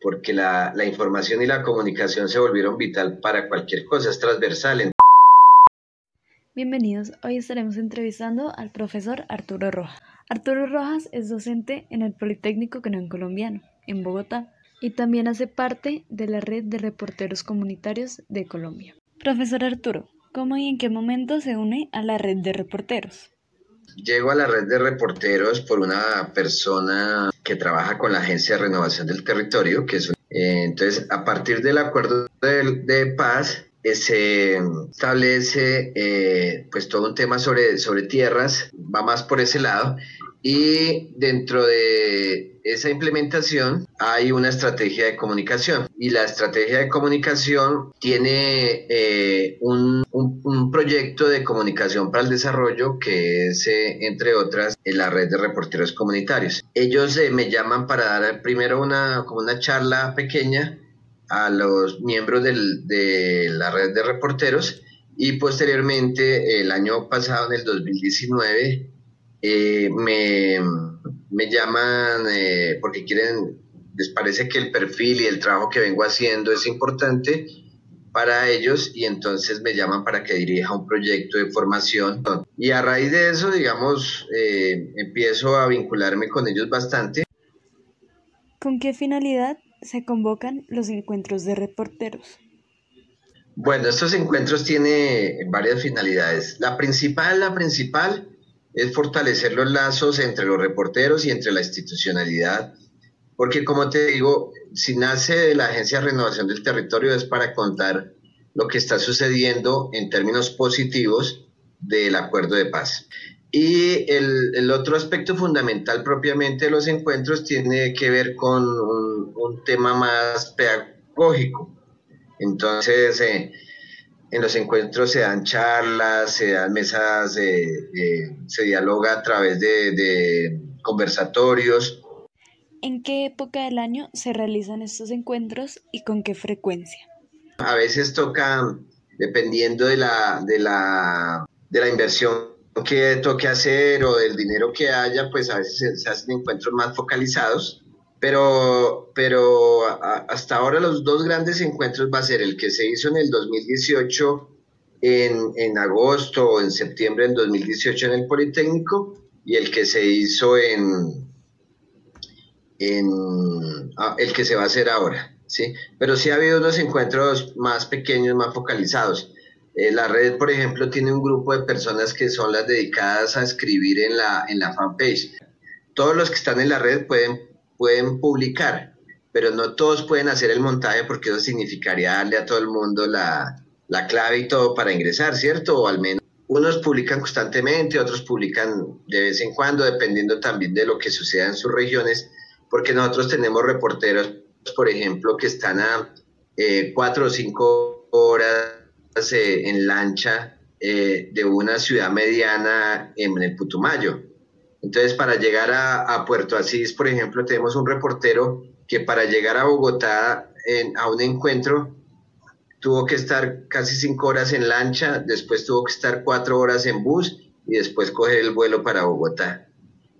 Porque la, información y la comunicación se volvieron vital para cualquier cosa, es transversal. Bienvenidos, hoy estaremos entrevistando al profesor Arturo Rojas. Arturo Rojas es docente en el Politécnico Canón Colombiano, en Bogotá, y también hace parte de la red de reporteros comunitarios de Colombia. Profesor Arturo, ¿cómo y en qué momento se une a la red de reporteros? Llego a la red de reporteros por una persona que trabaja con la Agencia de Renovación del Territorio, que es eh, entonces a partir del acuerdo de, paz se establece eh, pues todo un tema sobre, sobre tierras, va más por ese lado, y dentro de esa implementación hay una estrategia de comunicación y la estrategia de comunicación tiene eh, un, un, proyecto de comunicación para el desarrollo que es, eh, entre otras, la red de reporteros comunitarios. Ellos me llaman para dar primero una, como una charla pequeña a los miembros de la red de reporteros y posteriormente el año pasado, en el 2019, eh, me, me, llaman eh, porque quieren, les parece que el perfil y el trabajo que vengo haciendo es importante para ellos y entonces me llaman para que dirija un proyecto de formación y a raíz de eso, digamos, eh, empiezo a vincularme con ellos bastante. ¿Con qué finalidad se convocan los encuentros de reporteros? Bueno, estos encuentros tienen varias finalidades. La principal, la principal es fortalecer los lazos entre los reporteros y entre la institucionalidad, porque como te digo, si nace de la Agencia de Renovación del Territorio es para contar lo que está sucediendo en términos positivos del acuerdo de paz. Y el, otro aspecto fundamental propiamente de los encuentros tiene que ver con un, un tema más pedagógico. Entonces, eh, en los encuentros se dan charlas, se dan mesas, eh, eh, se dialoga a través de, de conversatorios. ¿En qué época del año se realizan estos encuentros y con qué frecuencia? A veces toca, dependiendo de la, de la, de la inversión que toque hacer o del dinero que haya, pues a veces se, hacen encuentros más focalizados. Pero, pero hasta ahora los dos grandes encuentros va a ser el que se hizo en el 2018 en, en agosto o en septiembre del 2018 en el Politécnico y el que se hizo en, en ah, el que se va a hacer ahora, ¿sí? Pero sí ha habido unos encuentros más pequeños, más focalizados. Eh, la red, por ejemplo, tiene un grupo de personas que son las dedicadas a escribir en la, en la fanpage. Todos los que están en la red pueden, pueden publicar, pero no todos pueden hacer el montaje porque eso significaría darle a todo el mundo la, la clave y todo para ingresar, ¿cierto? O al menos unos publican constantemente, otros publican de vez en cuando, dependiendo también de lo que suceda en sus regiones, porque nosotros tenemos reporteros, por ejemplo, que están a eh, cuatro o cinco horas eh, en lancha eh, de una ciudad mediana en el Putumayo. Entonces, para llegar a, Puerto Asís, por ejemplo, tenemos un reportero que para llegar a Bogotá a un encuentro tuvo que estar casi cinco horas en lancha, después tuvo que estar cuatro horas en bus y después coger el vuelo para Bogotá.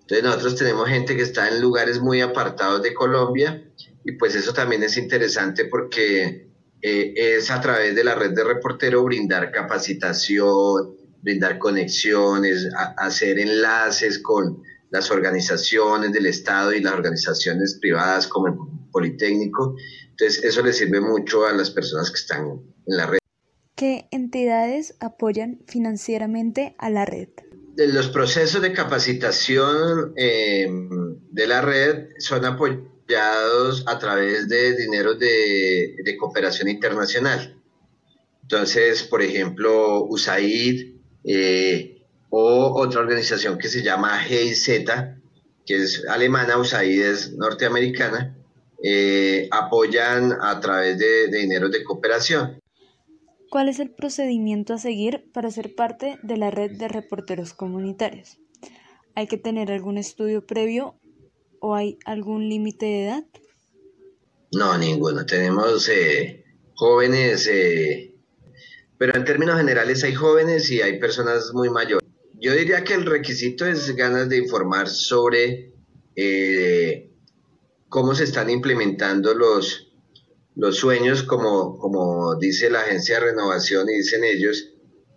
Entonces nosotros tenemos gente que está en lugares muy apartados de Colombia y pues eso también es interesante porque eh, es a través de la red de reportero brindar capacitación, brindar conexiones, hacer enlaces con las organizaciones del Estado y las organizaciones privadas como el Politécnico. Entonces, eso le sirve mucho a las personas que están en la red. ¿Qué entidades apoyan financieramente a la red? Los procesos de capacitación eh, de la red son apoyados a través de dinero de, cooperación internacional. Entonces, por ejemplo, USAID eh, o otra organización que se llama GIZ, que es alemana, USAID es norteamericana, eh, apoyan a través de, de dinero de cooperación. ¿Cuál es el procedimiento a seguir para ser parte de la red de reporteros comunitarios? ¿Hay que tener algún estudio previo o hay algún límite de edad? No, ninguno. Tenemos eh, jóvenes, eh, pero en términos generales hay jóvenes y hay personas muy mayores. Yo diría que el requisito es ganas de informar sobre eh, cómo se están implementando los, los sueños, como, como dice la Agencia de Renovación y dicen ellos,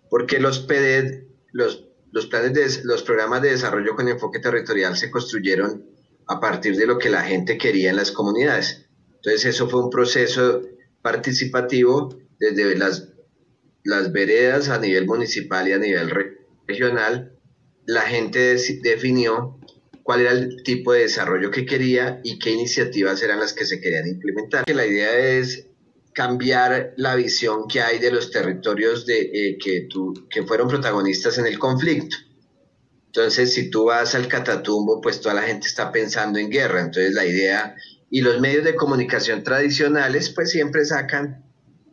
porque los PDED, los, los, planes de, los programas de desarrollo con enfoque territorial se construyeron a partir de lo que la gente quería en las comunidades. Entonces eso fue un proceso participativo desde las, las veredas a nivel municipal y a nivel regional. La gente definió cuál era el tipo de desarrollo que quería y qué iniciativas eran las que se querían implementar. La idea es cambiar la visión que hay de los territorios de, eh, que, que fueron protagonistas en el conflicto. Entonces, si tú vas al Catatumbo, pues toda la gente está pensando en guerra. Entonces, la idea, y los medios de comunicación tradicionales, pues siempre sacan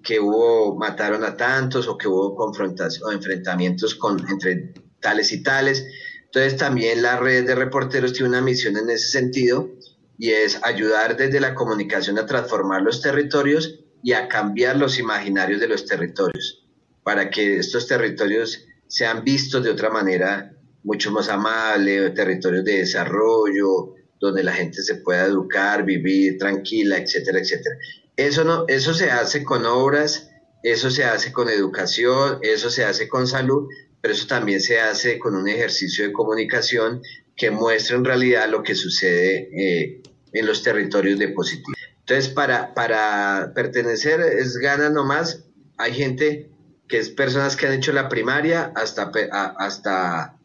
que hubo, mataron a tantos o que hubo confrontación o enfrentamientos con, entre tales y tales. Entonces también la red de reporteros tiene una misión en ese sentido y es ayudar desde la comunicación a transformar los territorios y a cambiar los imaginarios de los territorios para que estos territorios sean vistos de otra manera mucho más amable, territorios de desarrollo, donde la gente se pueda educar, vivir tranquila, etcétera, etcétera. Eso, eso se hace con obras, eso se hace con educación, eso se hace con salud, pero eso también se hace con un ejercicio de comunicación que muestra en realidad lo que sucede eh, en los territorios de positivo. Entonces, para, para pertenecer es gana nomás, hay gente que es personas que han hecho la primaria hasta, hasta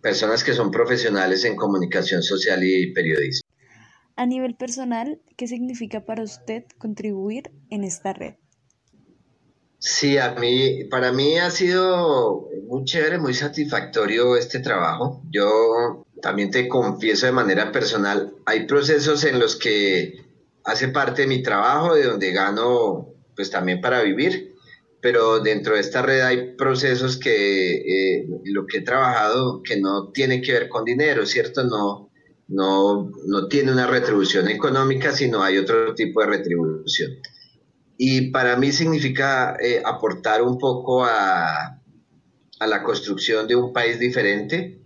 personas que son profesionales en comunicación social y periodismo. A nivel personal, ¿qué significa para usted contribuir en esta red? Sí, a mí, para mí ha sido muy chévere, muy satisfactorio este trabajo. Yo también te confieso de manera personal, hay procesos en los que hace parte de mi trabajo, de donde gano pues también para vivir, pero dentro de esta red hay procesos que eh, lo que he trabajado que no tiene que ver con dinero, ¿cierto? No, no, no tiene una retribución económica, sino hay otro tipo de retribución. Y para mí significa eh, aportar un poco a, a, la construcción de un país diferente,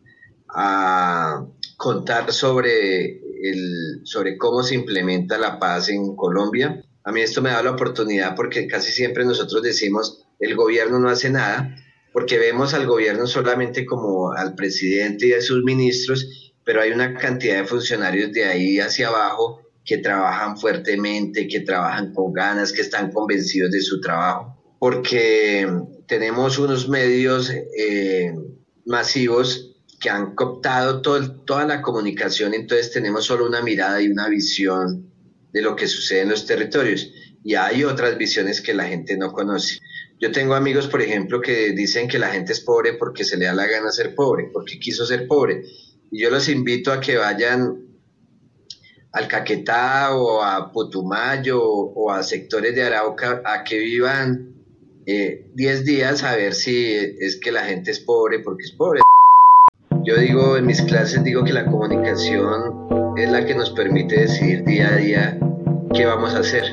a contar sobre, el, sobre cómo se implementa la paz en Colombia. A mí esto me da la oportunidad porque casi siempre nosotros decimos el gobierno no hace nada, porque vemos al gobierno solamente como al presidente y a sus ministros, pero hay una cantidad de funcionarios de ahí hacia abajo que trabajan fuertemente, que trabajan con ganas, que están convencidos de su trabajo, porque tenemos unos medios eh, masivos que han cooptado toda la comunicación, entonces tenemos solo una mirada y una visión de lo que sucede en los territorios. Y hay otras visiones que la gente no conoce. Yo tengo amigos, por ejemplo, que dicen que la gente es pobre porque se le da la gana ser pobre, porque quiso ser pobre. Y yo los invito a que vayan al Caquetá o a Putumayo o a sectores de Arauca a que vivan 10 eh, días a ver si es que la gente es pobre porque es pobre. Yo digo en mis clases, digo que la comunicación es la que nos permite decidir día a día qué vamos a hacer.